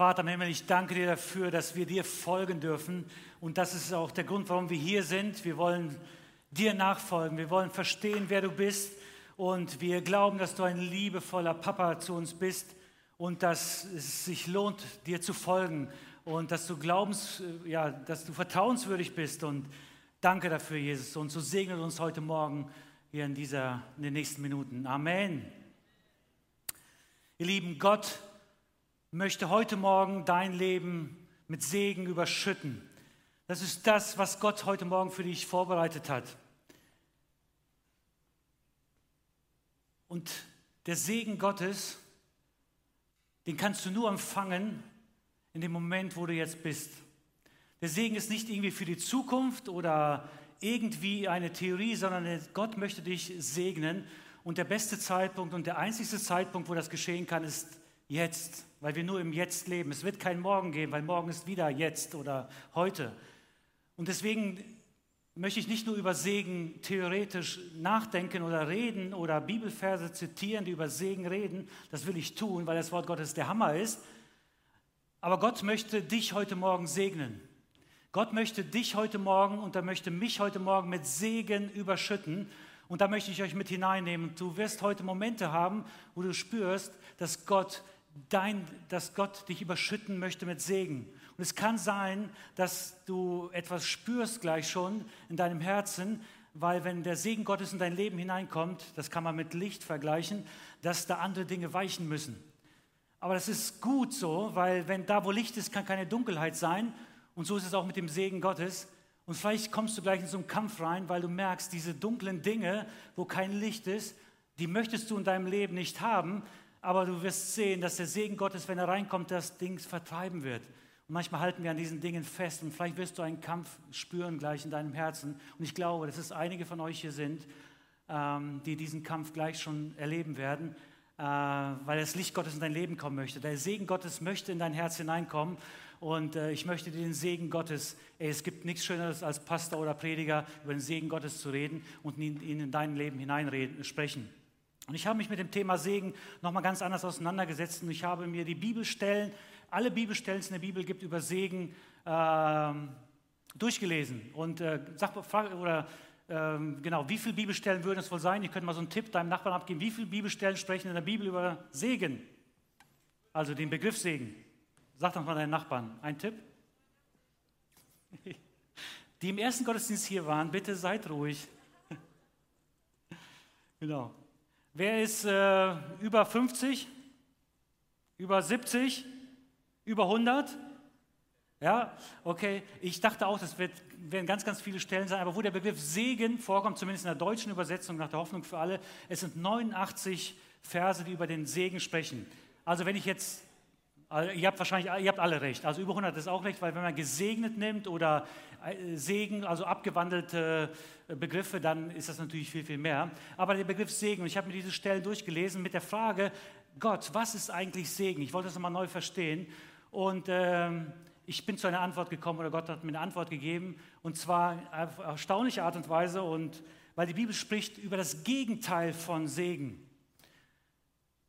Vater im Himmel, ich danke dir dafür, dass wir dir folgen dürfen. Und das ist auch der Grund, warum wir hier sind. Wir wollen dir nachfolgen. Wir wollen verstehen, wer du bist. Und wir glauben, dass du ein liebevoller Papa zu uns bist und dass es sich lohnt, dir zu folgen und dass du glaubens, ja, dass du vertrauenswürdig bist. Und danke dafür, Jesus. Und so segnet uns heute Morgen hier in, dieser, in den nächsten Minuten. Amen. Ihr lieben, Gott möchte heute Morgen dein Leben mit Segen überschütten. Das ist das, was Gott heute Morgen für dich vorbereitet hat. Und der Segen Gottes, den kannst du nur empfangen in dem Moment, wo du jetzt bist. Der Segen ist nicht irgendwie für die Zukunft oder irgendwie eine Theorie, sondern Gott möchte dich segnen. Und der beste Zeitpunkt und der einzigste Zeitpunkt, wo das geschehen kann, ist jetzt, weil wir nur im Jetzt leben. Es wird kein Morgen geben, weil morgen ist wieder jetzt oder heute. Und deswegen möchte ich nicht nur über Segen theoretisch nachdenken oder reden oder Bibelverse zitieren, die über Segen reden. Das will ich tun, weil das Wort Gottes der Hammer ist. Aber Gott möchte dich heute Morgen segnen. Gott möchte dich heute Morgen und er möchte mich heute Morgen mit Segen überschütten. Und da möchte ich euch mit hineinnehmen. Du wirst heute Momente haben, wo du spürst, dass Gott, dein, dass Gott dich überschütten möchte mit Segen. Und es kann sein, dass du etwas spürst gleich schon in deinem Herzen, weil wenn der Segen Gottes in dein Leben hineinkommt, das kann man mit Licht vergleichen, dass da andere Dinge weichen müssen. Aber das ist gut so, weil wenn da, wo Licht ist, kann keine Dunkelheit sein. Und so ist es auch mit dem Segen Gottes. Und vielleicht kommst du gleich in so einen Kampf rein, weil du merkst, diese dunklen Dinge, wo kein Licht ist, die möchtest du in deinem Leben nicht haben. Aber du wirst sehen, dass der Segen Gottes, wenn er reinkommt, das Ding vertreiben wird. Und manchmal halten wir an diesen Dingen fest. Und vielleicht wirst du einen Kampf spüren gleich in deinem Herzen. Und ich glaube, dass es einige von euch hier sind, ähm, die diesen Kampf gleich schon erleben werden. Äh, weil das Licht Gottes in dein Leben kommen möchte. Der Segen Gottes möchte in dein Herz hineinkommen. Und äh, ich möchte dir den Segen Gottes, es gibt nichts Schöneres als Pastor oder Prediger, über den Segen Gottes zu reden und ihn, in dein Leben hineinreden, sprechen. Und ich habe mich mit dem Thema Segen nochmal ganz anders auseinandergesetzt und ich habe mir die Bibelstellen, alle Bibelstellen, die es in der Bibel gibt, über Segen äh, durchgelesen. Und äh, sag, oder ähm, genau, wie viele Bibelstellen würden es wohl sein? Ich könnte mal so einen Tipp deinem Nachbarn abgeben. Wie viele Bibelstellen sprechen in der Bibel über Segen? Also den Begriff Segen. Sag doch mal deinen Nachbarn. Ein Tipp? Die im ersten Gottesdienst hier waren, bitte seid ruhig. genau. Wer ist äh, über 50? Über 70? Über 100? Ja, okay. Ich dachte auch, das wird, werden ganz, ganz viele Stellen sein, aber wo der Begriff Segen vorkommt, zumindest in der deutschen Übersetzung nach der Hoffnung für alle, es sind 89 Verse, die über den Segen sprechen. Also wenn ich jetzt, also ihr habt wahrscheinlich, ihr habt alle recht, also über 100 ist auch recht, weil wenn man gesegnet nimmt oder äh, Segen, also abgewandelte Begriffe, dann ist das natürlich viel, viel mehr. Aber der Begriff Segen, und ich habe mir diese Stellen durchgelesen mit der Frage, Gott, was ist eigentlich Segen? Ich wollte das nochmal neu verstehen. Und ähm, ich bin zu einer Antwort gekommen oder Gott hat mir eine Antwort gegeben und zwar auf erstaunliche Art und Weise und weil die Bibel spricht über das Gegenteil von Segen.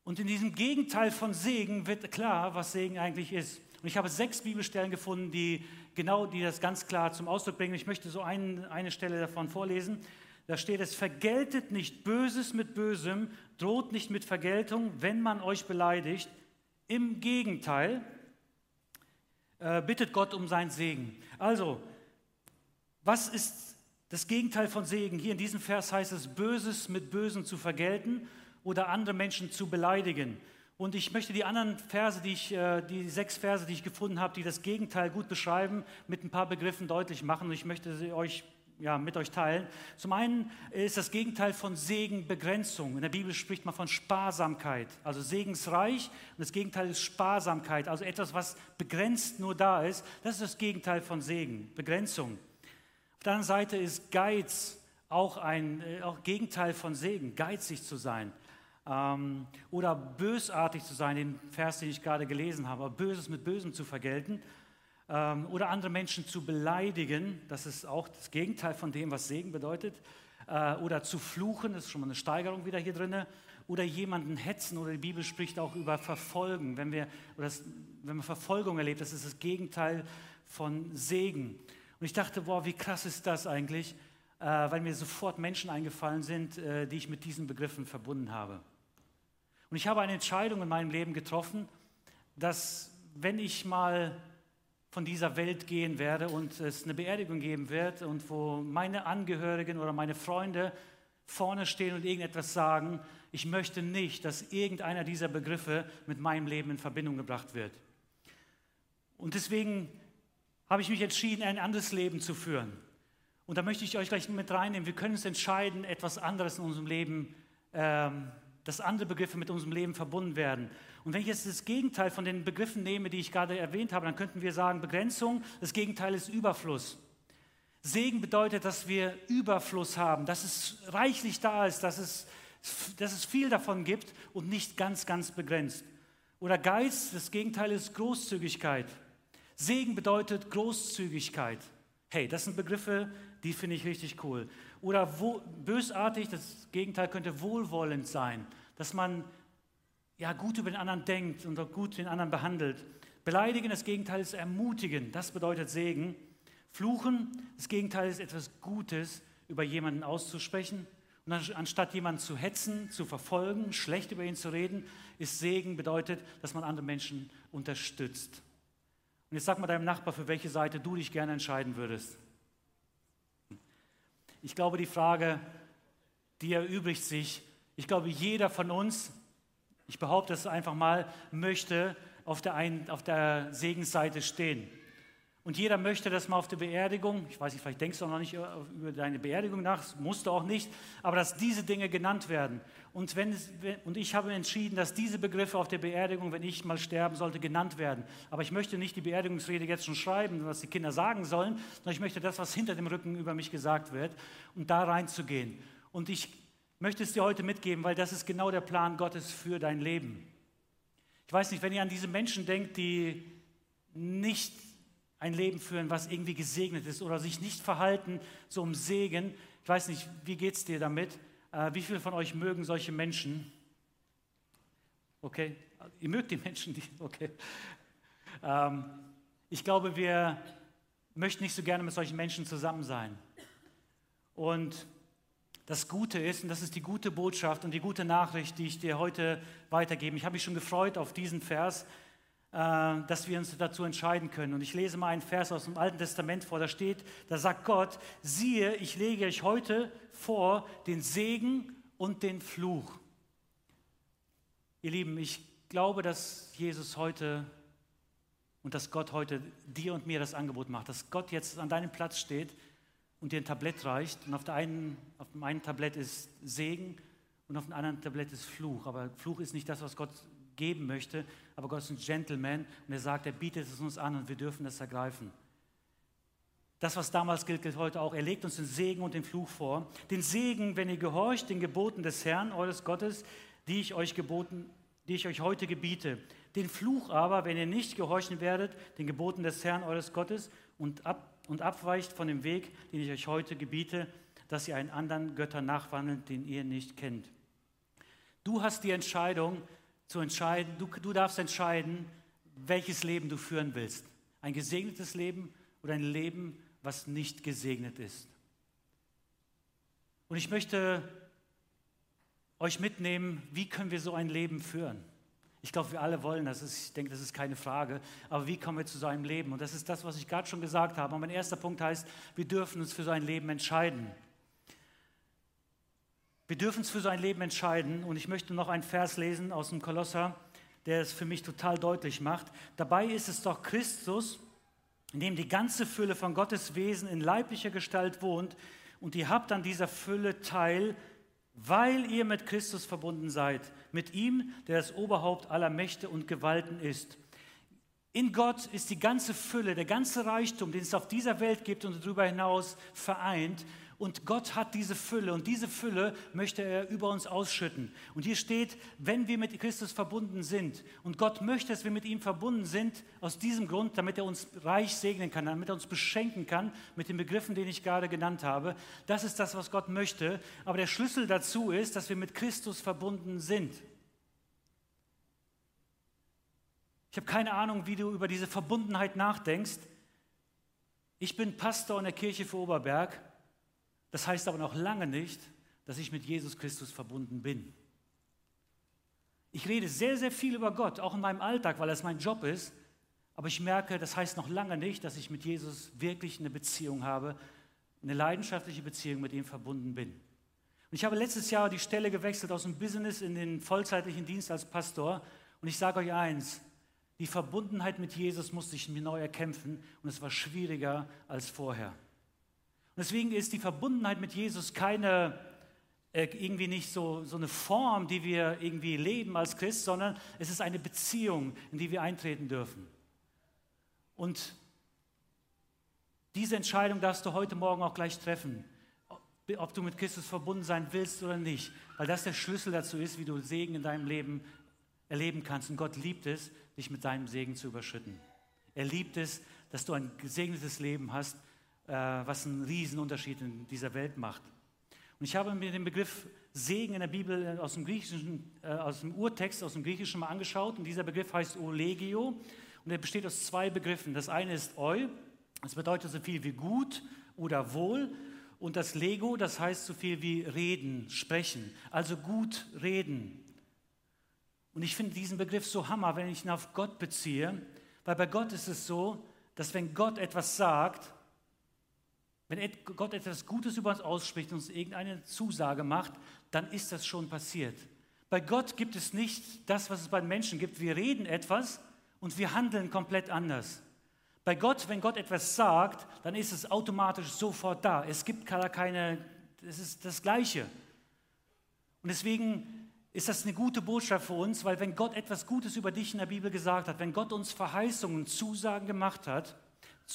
Und in diesem Gegenteil von Segen wird klar, was Segen eigentlich ist. Und ich habe sechs Bibelstellen gefunden, die genau, die das ganz klar zum Ausdruck bringen. Ich möchte so ein, eine Stelle davon vorlesen. Da steht es, vergeltet nicht Böses mit Bösem, droht nicht mit Vergeltung, wenn man euch beleidigt. Im Gegenteil, äh, bittet Gott um seinen Segen. Also, was ist das Gegenteil von Segen? Hier in diesem Vers heißt es, Böses mit Bösen zu vergelten oder andere Menschen zu beleidigen. Und ich möchte die anderen Verse, die, ich, äh, die sechs Verse, die ich gefunden habe, die das Gegenteil gut beschreiben, mit ein paar Begriffen deutlich machen. Und ich möchte sie euch ja, mit euch teilen. Zum einen ist das Gegenteil von Segen Begrenzung. In der Bibel spricht man von Sparsamkeit, also segensreich. Und das Gegenteil ist Sparsamkeit, also etwas, was begrenzt nur da ist. Das ist das Gegenteil von Segen, Begrenzung. Auf der anderen Seite ist Geiz auch ein äh, auch Gegenteil von Segen, geizig zu sein. Ähm, oder bösartig zu sein, den Vers, den ich gerade gelesen habe, Böses mit Bösem zu vergelten ähm, oder andere Menschen zu beleidigen, das ist auch das Gegenteil von dem, was Segen bedeutet, äh, oder zu fluchen, das ist schon mal eine Steigerung wieder hier drin, oder jemanden hetzen, oder die Bibel spricht auch über Verfolgen, wenn wir, das wenn man Verfolgung erlebt, das ist das Gegenteil von Segen. Und ich dachte, boah, wie krass ist das eigentlich, äh, weil mir sofort Menschen eingefallen sind, äh, die ich mit diesen Begriffen verbunden habe. Und ich habe eine Entscheidung in meinem Leben getroffen, dass wenn ich mal von dieser Welt gehen werde und es eine Beerdigung geben wird und wo meine Angehörigen oder meine Freunde vorne stehen und irgendetwas sagen, ich möchte nicht, dass irgendeiner dieser Begriffe mit meinem Leben in Verbindung gebracht wird. Und deswegen habe ich mich entschieden, ein anderes Leben zu führen. Und da möchte ich euch gleich mit reinnehmen. Wir können uns entscheiden, etwas anderes in unserem Leben, ähm, dass andere Begriffe mit unserem Leben verbunden werden. Und wenn ich jetzt das Gegenteil von den Begriffen nehme, die ich gerade erwähnt habe, dann könnten wir sagen, Begrenzung, das Gegenteil ist Überfluss. Segen bedeutet, dass wir Überfluss haben, dass es reichlich da ist, dass es, dass es viel davon gibt und nicht ganz, ganz begrenzt. Oder Geist, das Gegenteil ist Großzügigkeit. Segen bedeutet Großzügigkeit. Hey, das sind Begriffe, die finde ich richtig cool. Oder wo, bösartig, das Gegenteil könnte wohlwollend sein, dass man ja, gut über den anderen denkt und auch gut den anderen behandelt. Beleidigen, das Gegenteil ist ermutigen, das bedeutet Segen. Fluchen, das Gegenteil ist etwas Gutes über jemanden auszusprechen. Und anstatt jemanden zu hetzen, zu verfolgen, schlecht über ihn zu reden, ist Segen bedeutet, dass man andere Menschen unterstützt. Und jetzt sag mal deinem Nachbar, für welche Seite du dich gerne entscheiden würdest. Ich glaube, die Frage, die erübrigt sich. Ich glaube, jeder von uns ich behaupte es einfach mal, möchte auf der, ein, auf der Segensseite stehen. Und jeder möchte das mal auf der Beerdigung, ich weiß nicht, vielleicht denkst du auch noch nicht über deine Beerdigung nach, musst du auch nicht, aber dass diese Dinge genannt werden. Und, wenn es, und ich habe entschieden, dass diese Begriffe auf der Beerdigung, wenn ich mal sterben sollte, genannt werden. Aber ich möchte nicht die Beerdigungsrede jetzt schon schreiben, was die Kinder sagen sollen, sondern ich möchte das, was hinter dem Rücken über mich gesagt wird, und da reinzugehen. Und ich möchte es dir heute mitgeben, weil das ist genau der Plan Gottes für dein Leben. Ich weiß nicht, wenn ihr an diese Menschen denkt, die nicht ein Leben führen, was irgendwie gesegnet ist oder sich nicht verhalten, so um Segen. Ich weiß nicht, wie geht es dir damit? Äh, wie viele von euch mögen solche Menschen? Okay, ihr mögt die Menschen, die, okay. Ähm, ich glaube, wir möchten nicht so gerne mit solchen Menschen zusammen sein. Und das Gute ist, und das ist die gute Botschaft und die gute Nachricht, die ich dir heute weitergebe. Ich habe mich schon gefreut auf diesen Vers, dass wir uns dazu entscheiden können. Und ich lese mal einen Vers aus dem Alten Testament vor, da steht, da sagt Gott, siehe, ich lege euch heute vor den Segen und den Fluch. Ihr Lieben, ich glaube, dass Jesus heute und dass Gott heute dir und mir das Angebot macht, dass Gott jetzt an deinem Platz steht und dir ein Tablett reicht. Und auf, der einen, auf dem einen Tablett ist Segen und auf dem anderen Tablett ist Fluch. Aber Fluch ist nicht das, was Gott geben möchte, aber Gott ist ein Gentleman und er sagt, er bietet es uns an und wir dürfen das ergreifen. Das, was damals gilt, gilt heute auch. Er legt uns den Segen und den Fluch vor. Den Segen, wenn ihr gehorcht den Geboten des Herrn, eures Gottes, die ich euch geboten, die ich euch heute gebiete. Den Fluch aber, wenn ihr nicht gehorchen werdet, den Geboten des Herrn, eures Gottes, und ab und abweicht von dem Weg, den ich euch heute gebiete, dass ihr einen anderen Götter nachwandelt, den ihr nicht kennt. Du hast die Entscheidung zu entscheiden, du, du darfst entscheiden, welches Leben du führen willst. Ein gesegnetes Leben oder ein Leben, was nicht gesegnet ist. Und ich möchte euch mitnehmen, wie können wir so ein Leben führen? Ich glaube, wir alle wollen das. Ich denke, das ist keine Frage. Aber wie kommen wir zu so einem Leben? Und das ist das, was ich gerade schon gesagt habe. Und mein erster Punkt heißt, wir dürfen uns für so ein Leben entscheiden. Wir dürfen uns für so ein Leben entscheiden. Und ich möchte noch einen Vers lesen aus dem Kolosser, der es für mich total deutlich macht. Dabei ist es doch Christus, in dem die ganze Fülle von Gottes Wesen in leiblicher Gestalt wohnt. Und ihr habt an dieser Fülle teil, weil ihr mit Christus verbunden seid, mit ihm, der das Oberhaupt aller Mächte und Gewalten ist. In Gott ist die ganze Fülle, der ganze Reichtum, den es auf dieser Welt gibt und darüber hinaus vereint. Und Gott hat diese Fülle und diese Fülle möchte er über uns ausschütten. Und hier steht, wenn wir mit Christus verbunden sind. Und Gott möchte, dass wir mit ihm verbunden sind, aus diesem Grund, damit er uns reich segnen kann, damit er uns beschenken kann mit den Begriffen, den ich gerade genannt habe. Das ist das, was Gott möchte. Aber der Schlüssel dazu ist, dass wir mit Christus verbunden sind. Ich habe keine Ahnung, wie du über diese Verbundenheit nachdenkst. Ich bin Pastor in der Kirche für Oberberg. Das heißt aber noch lange nicht, dass ich mit Jesus Christus verbunden bin. Ich rede sehr, sehr viel über Gott, auch in meinem Alltag, weil das mein Job ist. Aber ich merke, das heißt noch lange nicht, dass ich mit Jesus wirklich eine Beziehung habe, eine leidenschaftliche Beziehung mit ihm verbunden bin. Und ich habe letztes Jahr die Stelle gewechselt aus dem Business in den vollzeitlichen Dienst als Pastor. Und ich sage euch eins, die Verbundenheit mit Jesus musste ich mir neu erkämpfen und es war schwieriger als vorher. Und deswegen ist die Verbundenheit mit Jesus keine äh, irgendwie nicht so, so eine Form, die wir irgendwie leben als Christ, sondern es ist eine Beziehung, in die wir eintreten dürfen. Und diese Entscheidung darfst du heute Morgen auch gleich treffen, ob du mit Christus verbunden sein willst oder nicht, weil das der Schlüssel dazu ist, wie du Segen in deinem Leben erleben kannst. Und Gott liebt es, dich mit seinem Segen zu überschütten. Er liebt es, dass du ein gesegnetes Leben hast, was einen Riesenunterschied in dieser Welt macht. Und ich habe mir den Begriff Segen in der Bibel äh, aus dem, Griechischen, äh, aus dem Urtext, aus dem Griechischen mal angeschaut. Und dieser Begriff heißt Olegio. Und er besteht aus zwei Begriffen. Das eine ist Eu, das bedeutet so viel wie gut oder wohl. Und das Lego, das heißt so viel wie reden, sprechen. Also gut reden. Und ich finde diesen Begriff so hammer, wenn ich ihn auf Gott beziehe. Weil bei Gott ist es so, dass wenn Gott etwas sagt, wenn Gott etwas Gutes über uns ausspricht und uns irgendeine Zusage macht, dann ist das schon passiert. Bei Gott gibt es nicht das, was es bei Menschen gibt. Wir reden etwas und wir handeln komplett anders. Bei Gott, wenn Gott etwas sagt, dann ist es automatisch sofort da. Es gibt keine, es ist das Gleiche. Und deswegen ist das eine gute Botschaft für uns, weil wenn Gott etwas Gutes über dich in der Bibel gesagt hat, wenn Gott uns Verheißungen, Zusagen gemacht hat,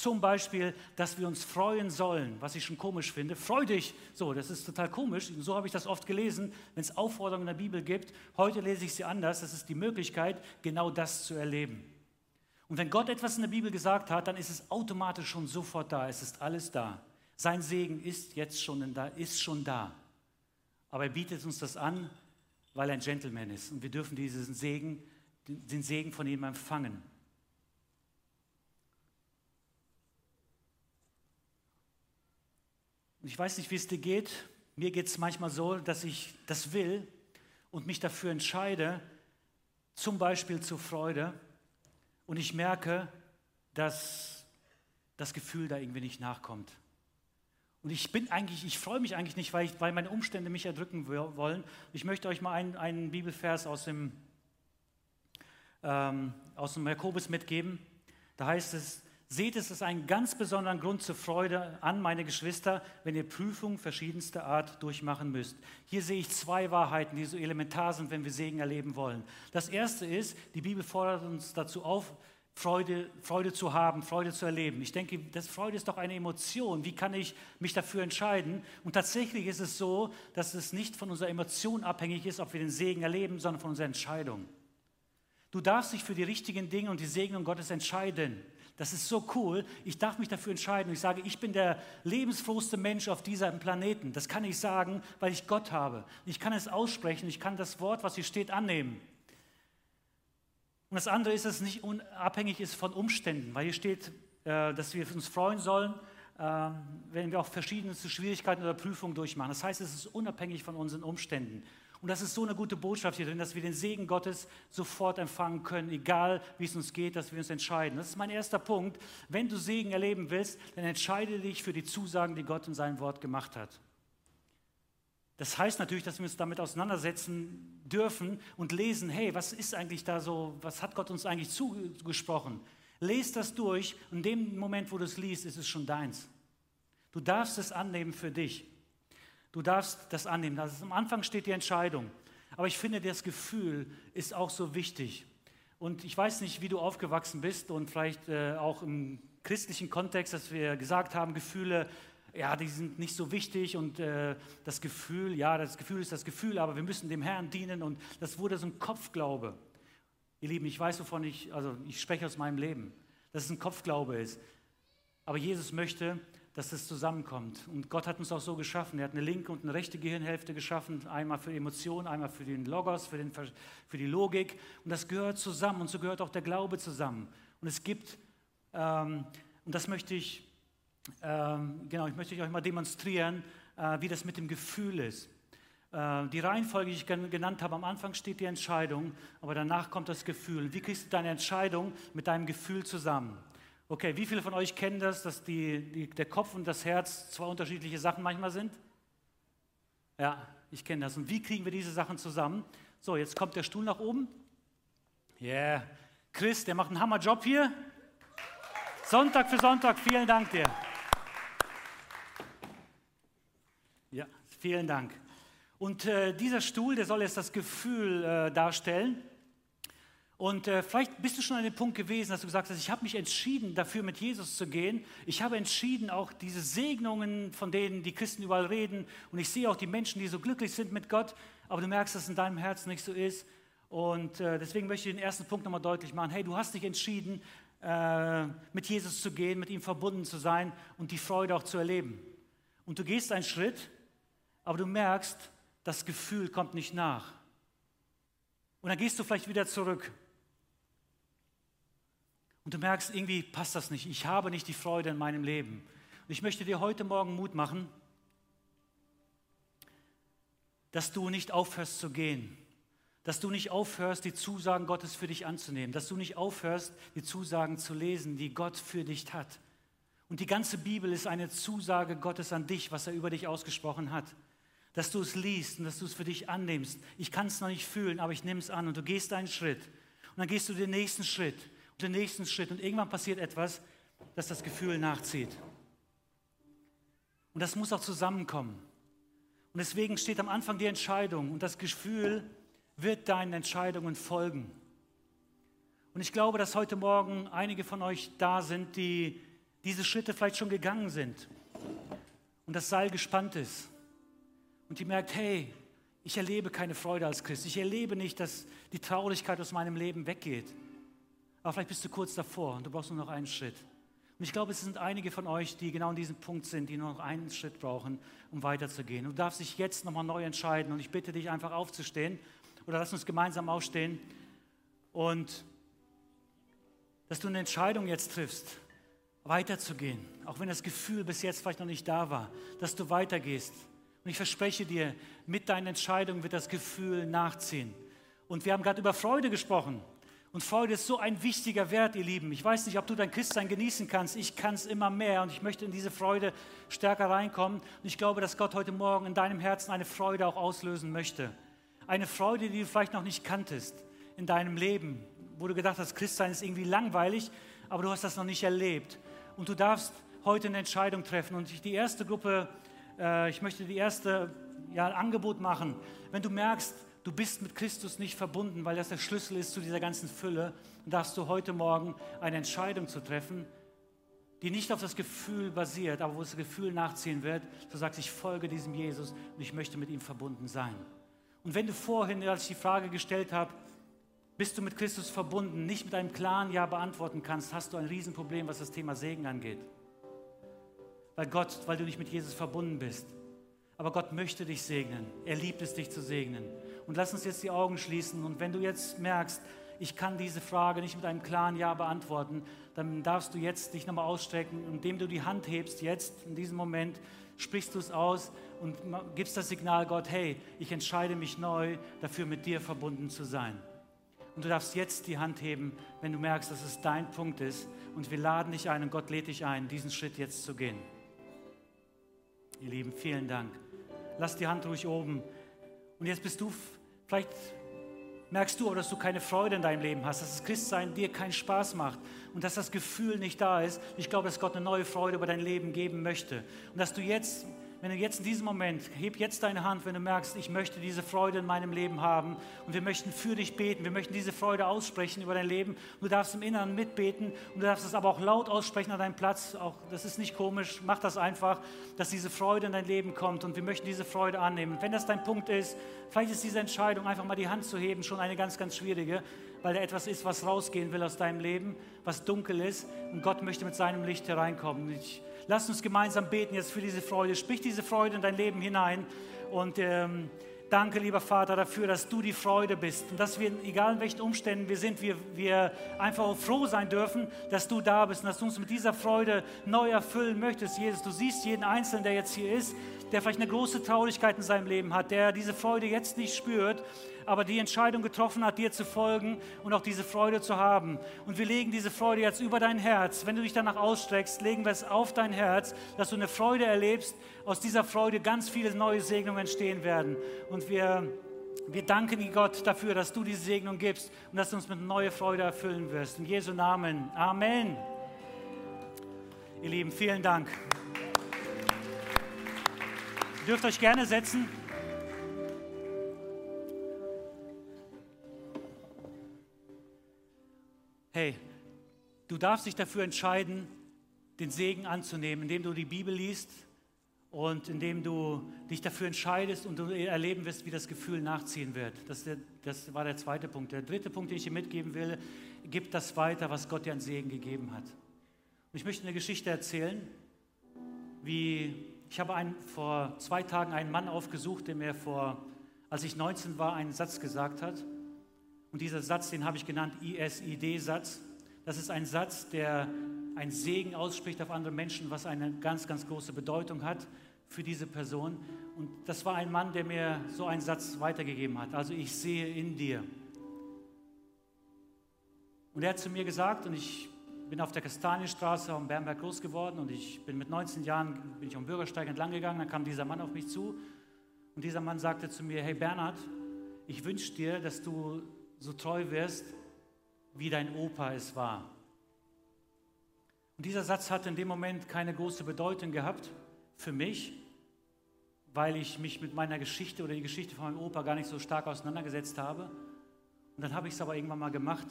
zum Beispiel, dass wir uns freuen sollen, was ich schon komisch finde. Freu dich. So, das ist total komisch. So habe ich das oft gelesen, wenn es Aufforderungen in der Bibel gibt. Heute lese ich sie anders. Das ist die Möglichkeit, genau das zu erleben. Und wenn Gott etwas in der Bibel gesagt hat, dann ist es automatisch schon sofort da. Es ist alles da. Sein Segen ist jetzt schon da, ist schon da. Aber er bietet uns das an, weil er ein Gentleman ist. Und wir dürfen diesen Segen, den Segen von ihm empfangen. Und ich weiß nicht, wie es dir geht. Mir geht es manchmal so, dass ich das will und mich dafür entscheide, zum Beispiel zur Freude. Und ich merke, dass das Gefühl da irgendwie nicht nachkommt. Und ich bin eigentlich, ich freue mich eigentlich nicht, weil, ich, weil meine Umstände mich erdrücken wollen. Ich möchte euch mal einen, einen Bibelvers aus dem, ähm, aus dem Jakobus mitgeben. Da heißt es, Seht es als einen ganz besonderen Grund zur Freude an, meine Geschwister, wenn ihr Prüfungen verschiedenster Art durchmachen müsst. Hier sehe ich zwei Wahrheiten, die so elementar sind, wenn wir Segen erleben wollen. Das erste ist, die Bibel fordert uns dazu auf, Freude, Freude zu haben, Freude zu erleben. Ich denke, das Freude ist doch eine Emotion. Wie kann ich mich dafür entscheiden? Und tatsächlich ist es so, dass es nicht von unserer Emotion abhängig ist, ob wir den Segen erleben, sondern von unserer Entscheidung. Du darfst dich für die richtigen Dinge und die Segnung Gottes entscheiden. Das ist so cool. Ich darf mich dafür entscheiden. Ich sage, ich bin der lebensfrohste Mensch auf diesem Planeten. Das kann ich sagen, weil ich Gott habe. Ich kann es aussprechen. Ich kann das Wort, was hier steht, annehmen. Und das andere ist, dass es nicht unabhängig ist von Umständen, weil hier steht, äh, dass wir uns freuen sollen, ähm, wenn wir auch verschiedenste Schwierigkeiten oder Prüfungen durchmachen. Das heißt, es ist unabhängig von unseren Umständen. Und das ist so eine gute Botschaft hier drin, dass wir den Segen Gottes sofort empfangen können, egal wie es uns geht, dass wir uns entscheiden. Das ist mein erster Punkt. Wenn du Segen erleben willst, dann entscheide dich für die Zusagen, die Gott in seinem Wort gemacht hat. Das heißt natürlich, dass wir uns damit auseinandersetzen dürfen und lesen, hey, was ist eigentlich da so, was hat Gott uns eigentlich zugesprochen? Lest das durch und in dem Moment, wo du es liest, ist es schon deins. Du darfst es annehmen für dich. Du darfst das annehmen. Also am Anfang steht die Entscheidung. Aber ich finde, das Gefühl ist auch so wichtig. Und ich weiß nicht, wie du aufgewachsen bist und vielleicht äh, auch im christlichen Kontext, dass wir gesagt haben, Gefühle, ja, die sind nicht so wichtig und äh, das Gefühl, ja, das Gefühl ist das Gefühl, aber wir müssen dem Herrn dienen und das wurde so ein Kopfglaube. Ihr Lieben, ich weiß, wovon ich, also ich spreche aus meinem Leben, dass es ein Kopfglaube ist. Aber Jesus möchte, dass es zusammenkommt. Und Gott hat uns auch so geschaffen. Er hat eine linke und eine rechte Gehirnhälfte geschaffen, einmal für Emotionen, einmal für den Logos, für, den, für die Logik. Und das gehört zusammen und so gehört auch der Glaube zusammen. Und es gibt, ähm, und das möchte ich, ähm, genau, ich möchte euch mal demonstrieren, äh, wie das mit dem Gefühl ist. Äh, die Reihenfolge, die ich genannt habe, am Anfang steht die Entscheidung, aber danach kommt das Gefühl. Wie kriegst du deine Entscheidung mit deinem Gefühl zusammen? Okay, wie viele von euch kennen das, dass die, die, der Kopf und das Herz zwei unterschiedliche Sachen manchmal sind? Ja, ich kenne das. Und wie kriegen wir diese Sachen zusammen? So, jetzt kommt der Stuhl nach oben. Yeah. Chris, der macht einen Hammerjob hier. Sonntag für Sonntag, vielen Dank dir. Ja, vielen Dank. Und äh, dieser Stuhl, der soll jetzt das Gefühl äh, darstellen. Und äh, vielleicht bist du schon an dem Punkt gewesen, dass du gesagt hast, ich habe mich entschieden, dafür mit Jesus zu gehen. Ich habe entschieden, auch diese Segnungen, von denen die Christen überall reden. Und ich sehe auch die Menschen, die so glücklich sind mit Gott. Aber du merkst, dass es in deinem Herzen nicht so ist. Und äh, deswegen möchte ich den ersten Punkt nochmal deutlich machen. Hey, du hast dich entschieden, äh, mit Jesus zu gehen, mit ihm verbunden zu sein und die Freude auch zu erleben. Und du gehst einen Schritt, aber du merkst, das Gefühl kommt nicht nach. Und dann gehst du vielleicht wieder zurück. Und du merkst, irgendwie passt das nicht. Ich habe nicht die Freude in meinem Leben. Und ich möchte dir heute Morgen Mut machen, dass du nicht aufhörst zu gehen. Dass du nicht aufhörst, die Zusagen Gottes für dich anzunehmen. Dass du nicht aufhörst, die Zusagen zu lesen, die Gott für dich hat. Und die ganze Bibel ist eine Zusage Gottes an dich, was er über dich ausgesprochen hat. Dass du es liest und dass du es für dich annimmst. Ich kann es noch nicht fühlen, aber ich nehme es an und du gehst einen Schritt. Und dann gehst du den nächsten Schritt den nächsten Schritt und irgendwann passiert etwas, dass das Gefühl nachzieht. Und das muss auch zusammenkommen. Und deswegen steht am Anfang die Entscheidung und das Gefühl wird deinen Entscheidungen folgen. Und ich glaube, dass heute Morgen einige von euch da sind, die diese Schritte vielleicht schon gegangen sind und das Seil gespannt ist und die merkt, hey, ich erlebe keine Freude als Christ. Ich erlebe nicht, dass die Traurigkeit aus meinem Leben weggeht. Aber vielleicht bist du kurz davor und du brauchst nur noch einen Schritt. Und ich glaube, es sind einige von euch, die genau an diesem Punkt sind, die nur noch einen Schritt brauchen, um weiterzugehen. Du darfst dich jetzt nochmal neu entscheiden und ich bitte dich einfach aufzustehen oder lass uns gemeinsam aufstehen und dass du eine Entscheidung jetzt triffst, weiterzugehen, auch wenn das Gefühl bis jetzt vielleicht noch nicht da war, dass du weitergehst. Und ich verspreche dir, mit deinen Entscheidungen wird das Gefühl nachziehen. Und wir haben gerade über Freude gesprochen. Und Freude ist so ein wichtiger Wert, ihr Lieben. Ich weiß nicht, ob du dein Christsein genießen kannst. Ich kann es immer mehr und ich möchte in diese Freude stärker reinkommen. Und ich glaube, dass Gott heute Morgen in deinem Herzen eine Freude auch auslösen möchte. Eine Freude, die du vielleicht noch nicht kanntest in deinem Leben, wo du gedacht hast, Christsein ist irgendwie langweilig, aber du hast das noch nicht erlebt. Und du darfst heute eine Entscheidung treffen. Und die erste Gruppe, äh, ich möchte die erste ja, Angebot machen. Wenn du merkst, du bist mit Christus nicht verbunden, weil das der Schlüssel ist zu dieser ganzen Fülle, dann darfst du heute Morgen eine Entscheidung zu treffen, die nicht auf das Gefühl basiert, aber wo das Gefühl nachziehen wird. Du sagst, ich folge diesem Jesus und ich möchte mit ihm verbunden sein. Und wenn du vorhin, als ich die Frage gestellt habe, bist du mit Christus verbunden, nicht mit einem klaren Ja beantworten kannst, hast du ein Riesenproblem, was das Thema Segen angeht. Weil Gott, weil du nicht mit Jesus verbunden bist. Aber Gott möchte dich segnen. Er liebt es, dich zu segnen. Und lass uns jetzt die Augen schließen. Und wenn du jetzt merkst, ich kann diese Frage nicht mit einem klaren Ja beantworten, dann darfst du jetzt dich nochmal ausstrecken. Indem du die Hand hebst, jetzt in diesem Moment, sprichst du es aus und gibst das Signal Gott, hey, ich entscheide mich neu, dafür mit dir verbunden zu sein. Und du darfst jetzt die Hand heben, wenn du merkst, dass es dein Punkt ist. Und wir laden dich ein und Gott lädt dich ein, diesen Schritt jetzt zu gehen. Ihr Lieben, vielen Dank. Lass die Hand ruhig oben. Und jetzt bist du Vielleicht merkst du, dass du keine Freude in deinem Leben hast, dass das Christsein dir keinen Spaß macht und dass das Gefühl nicht da ist. Ich glaube, dass Gott eine neue Freude über dein Leben geben möchte. Und dass du jetzt wenn du jetzt in diesem Moment, heb jetzt deine Hand, wenn du merkst, ich möchte diese Freude in meinem Leben haben und wir möchten für dich beten, wir möchten diese Freude aussprechen über dein Leben. Du darfst im Inneren mitbeten und du darfst es aber auch laut aussprechen an deinem Platz. Auch das ist nicht komisch, mach das einfach, dass diese Freude in dein Leben kommt und wir möchten diese Freude annehmen. Wenn das dein Punkt ist, vielleicht ist diese Entscheidung, einfach mal die Hand zu heben, schon eine ganz, ganz schwierige. Weil da etwas ist, was rausgehen will aus deinem Leben, was dunkel ist und Gott möchte mit seinem Licht hereinkommen. Ich, lass uns gemeinsam beten jetzt für diese Freude. Sprich diese Freude in dein Leben hinein und ähm, Danke, lieber Vater, dafür, dass du die Freude bist und dass wir, egal in welchen Umständen wir sind, wir, wir einfach froh sein dürfen, dass du da bist und dass du uns mit dieser Freude neu erfüllen möchtest. Jesus, du siehst jeden Einzelnen, der jetzt hier ist, der vielleicht eine große Traurigkeit in seinem Leben hat, der diese Freude jetzt nicht spürt aber die Entscheidung getroffen hat, dir zu folgen und auch diese Freude zu haben. Und wir legen diese Freude jetzt über dein Herz. Wenn du dich danach ausstreckst, legen wir es auf dein Herz, dass du eine Freude erlebst. Aus dieser Freude ganz viele neue Segnungen entstehen werden. Und wir, wir danken dir, Gott, dafür, dass du diese Segnung gibst und dass du uns mit neuer Freude erfüllen wirst. In Jesu Namen. Amen. Ihr Lieben, vielen Dank. Ihr dürft euch gerne setzen. Hey, du darfst dich dafür entscheiden, den Segen anzunehmen, indem du die Bibel liest und indem du dich dafür entscheidest und du erleben wirst, wie das Gefühl nachziehen wird. Das, der, das war der zweite Punkt. Der dritte Punkt, den ich dir mitgeben will, gib das weiter, was Gott dir an Segen gegeben hat. Und ich möchte eine Geschichte erzählen, wie ich habe einen, vor zwei Tagen einen Mann aufgesucht, der mir vor, als ich 19 war, einen Satz gesagt hat. Und dieser Satz, den habe ich genannt ISID-Satz. Das ist ein Satz, der einen Segen ausspricht auf andere Menschen, was eine ganz, ganz große Bedeutung hat für diese Person. Und das war ein Mann, der mir so einen Satz weitergegeben hat. Also ich sehe in dir. Und er hat zu mir gesagt, und ich bin auf der Kastanienstraße am Bernberg groß geworden und ich bin mit 19 Jahren bin ich am Bürgersteig entlang gegangen, dann kam dieser Mann auf mich zu und dieser Mann sagte zu mir, hey Bernhard, ich wünsche dir, dass du so treu wirst, wie dein Opa es war. Und dieser Satz hat in dem Moment keine große Bedeutung gehabt für mich, weil ich mich mit meiner Geschichte oder die Geschichte von meinem Opa gar nicht so stark auseinandergesetzt habe. Und dann habe ich es aber irgendwann mal gemacht.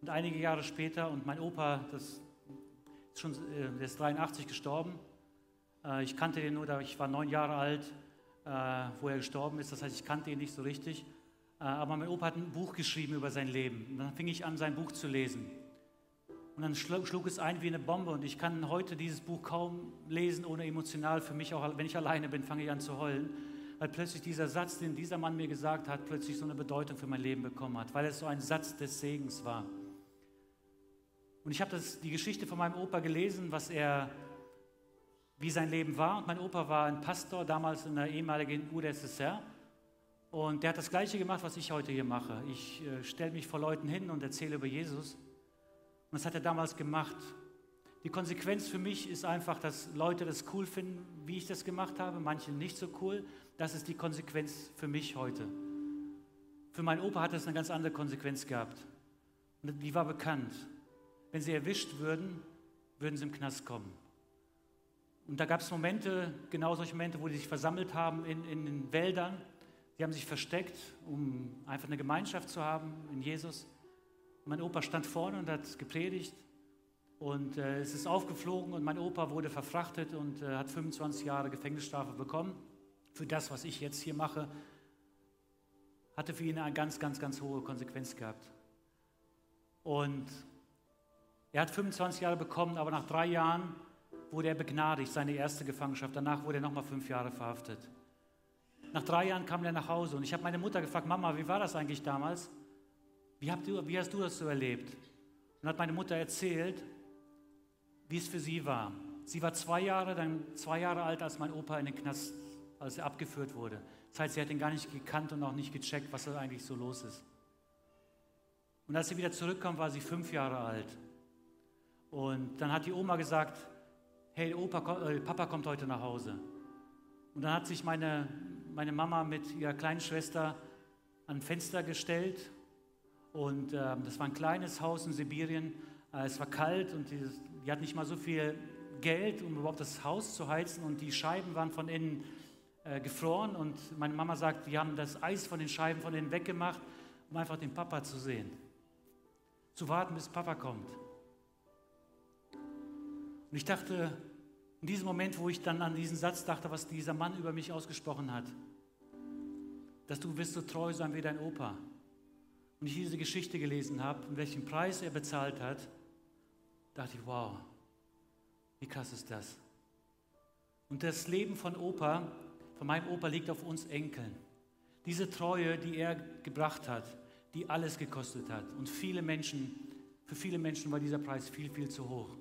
Und einige Jahre später, und mein Opa, das ist schon, äh, der ist 83 gestorben. Äh, ich kannte ihn nur, ich war neun Jahre alt, äh, wo er gestorben ist. Das heißt, ich kannte ihn nicht so richtig. Äh, aber mein Opa hat ein Buch geschrieben über sein Leben. Und dann fing ich an, sein Buch zu lesen. Und dann schlug es ein wie eine Bombe. Und ich kann heute dieses Buch kaum lesen, ohne emotional. Für mich auch, wenn ich alleine bin, fange ich an zu heulen. Weil plötzlich dieser Satz, den dieser Mann mir gesagt hat, plötzlich so eine Bedeutung für mein Leben bekommen hat. Weil es so ein Satz des Segens war. Und ich habe die Geschichte von meinem Opa gelesen, was er, wie sein Leben war. Und mein Opa war ein Pastor, damals in der ehemaligen UdSSR. Und der hat das Gleiche gemacht, was ich heute hier mache. Ich äh, stelle mich vor Leuten hin und erzähle über Jesus. Und das hat er damals gemacht. Die Konsequenz für mich ist einfach, dass Leute das cool finden, wie ich das gemacht habe, manche nicht so cool. Das ist die Konsequenz für mich heute. Für meinen Opa hat das eine ganz andere Konsequenz gehabt. Und die war bekannt. Wenn sie erwischt würden, würden sie im Knast kommen. Und da gab es Momente, genau solche Momente, wo die sich versammelt haben in, in den Wäldern Sie haben sich versteckt, um einfach eine Gemeinschaft zu haben in Jesus. Mein Opa stand vorne und hat gepredigt und äh, es ist aufgeflogen und mein Opa wurde verfrachtet und äh, hat 25 Jahre Gefängnisstrafe bekommen für das, was ich jetzt hier mache. Hatte für ihn eine ganz, ganz, ganz hohe Konsequenz gehabt. Und er hat 25 Jahre bekommen, aber nach drei Jahren wurde er begnadigt, seine erste Gefangenschaft. Danach wurde er nochmal fünf Jahre verhaftet. Nach drei Jahren kam er nach Hause und ich habe meine Mutter gefragt, Mama, wie war das eigentlich damals? Wie, du, wie hast du das so erlebt? Und hat meine Mutter erzählt, wie es für sie war. Sie war zwei Jahre, dann zwei Jahre alt, als mein Opa in den Knast, als er abgeführt wurde. Das heißt, sie hat ihn gar nicht gekannt und auch nicht gecheckt, was da eigentlich so los ist. Und als sie wieder zurückkam, war sie fünf Jahre alt. Und dann hat die Oma gesagt, hey, Opa, äh, Papa kommt heute nach Hause. Und dann hat sich meine, meine Mama mit ihrer kleinen Schwester an ein Fenster gestellt. Und äh, das war ein kleines Haus in Sibirien. Äh, es war kalt und die, die hat nicht mal so viel Geld, um überhaupt das Haus zu heizen. Und die Scheiben waren von innen äh, gefroren. Und meine Mama sagt, die haben das Eis von den Scheiben von innen weggemacht, um einfach den Papa zu sehen. Zu warten, bis Papa kommt. Und ich dachte, in diesem Moment, wo ich dann an diesen Satz dachte, was dieser Mann über mich ausgesprochen hat, dass du wirst so treu sein wie dein Opa. Und ich diese Geschichte gelesen habe und welchen Preis er bezahlt hat, dachte ich, wow, wie krass ist das? Und das Leben von Opa, von meinem Opa liegt auf uns Enkeln. Diese Treue, die er gebracht hat, die alles gekostet hat. Und viele Menschen, für viele Menschen war dieser Preis viel, viel zu hoch.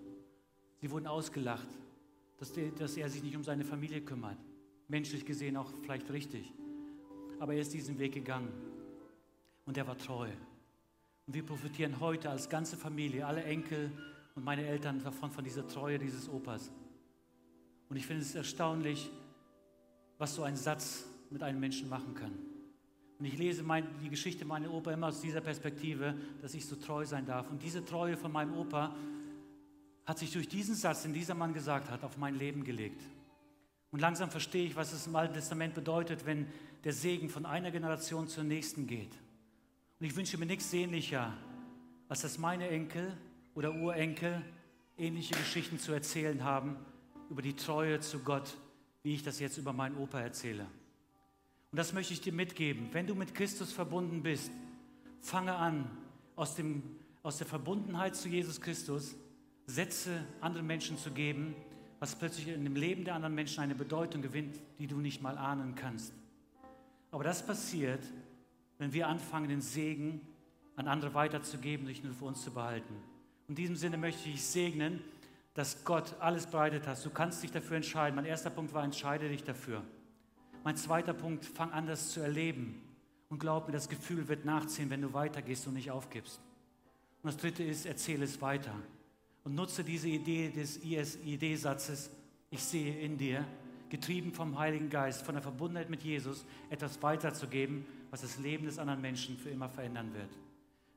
Sie wurden ausgelacht, dass, der, dass er sich nicht um seine Familie kümmert. Menschlich gesehen auch vielleicht richtig. Aber er ist diesen Weg gegangen. Und er war treu. Und wir profitieren heute als ganze Familie, alle Enkel und meine Eltern davon, von dieser Treue dieses Opas. Und ich finde es erstaunlich, was so ein Satz mit einem Menschen machen kann. Und ich lese mein, die Geschichte meiner Opa immer aus dieser Perspektive, dass ich so treu sein darf. Und diese Treue von meinem Opa hat sich durch diesen Satz, den dieser Mann gesagt hat, auf mein Leben gelegt. Und langsam verstehe ich, was es im Alten Testament bedeutet, wenn der Segen von einer Generation zur nächsten geht. Und ich wünsche mir nichts sehnlicher, als dass meine Enkel oder Urenkel ähnliche Geschichten zu erzählen haben über die Treue zu Gott, wie ich das jetzt über meinen Opa erzähle. Und das möchte ich dir mitgeben. Wenn du mit Christus verbunden bist, fange an, aus, dem, aus der Verbundenheit zu Jesus Christus Sätze anderen Menschen zu geben, was plötzlich in dem Leben der anderen Menschen eine Bedeutung gewinnt, die du nicht mal ahnen kannst. Aber das passiert, wenn wir anfangen, den Segen an andere weiterzugeben, nicht nur für uns zu behalten. In diesem Sinne möchte ich segnen, dass Gott alles bereitet hat. Du kannst dich dafür entscheiden. Mein erster Punkt war, entscheide dich dafür. Mein zweiter Punkt, fang an, das zu erleben. Und glaub mir, das Gefühl wird nachziehen, wenn du weitergehst und nicht aufgibst. Und das dritte ist, erzähle es weiter. Und nutze diese Idee des IS-ID-Satzes, ich sehe in dir, getrieben vom Heiligen Geist, von der Verbundenheit mit Jesus, etwas weiterzugeben, was das Leben des anderen Menschen für immer verändern wird.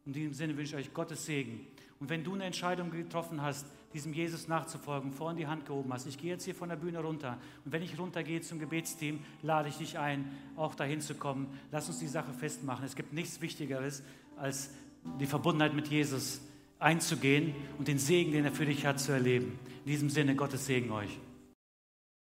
In diesem Sinne wünsche ich euch Gottes Segen. Und wenn du eine Entscheidung getroffen hast, diesem Jesus nachzufolgen, vorhin die Hand gehoben hast. Ich gehe jetzt hier von der Bühne runter. Und wenn ich runtergehe zum Gebetsteam, lade ich dich ein, auch dahin zu kommen. Lass uns die Sache festmachen. Es gibt nichts Wichtigeres, als die Verbundenheit mit Jesus einzugehen und den Segen, den er für dich hat, zu erleben. In diesem Sinne, Gottes Segen euch.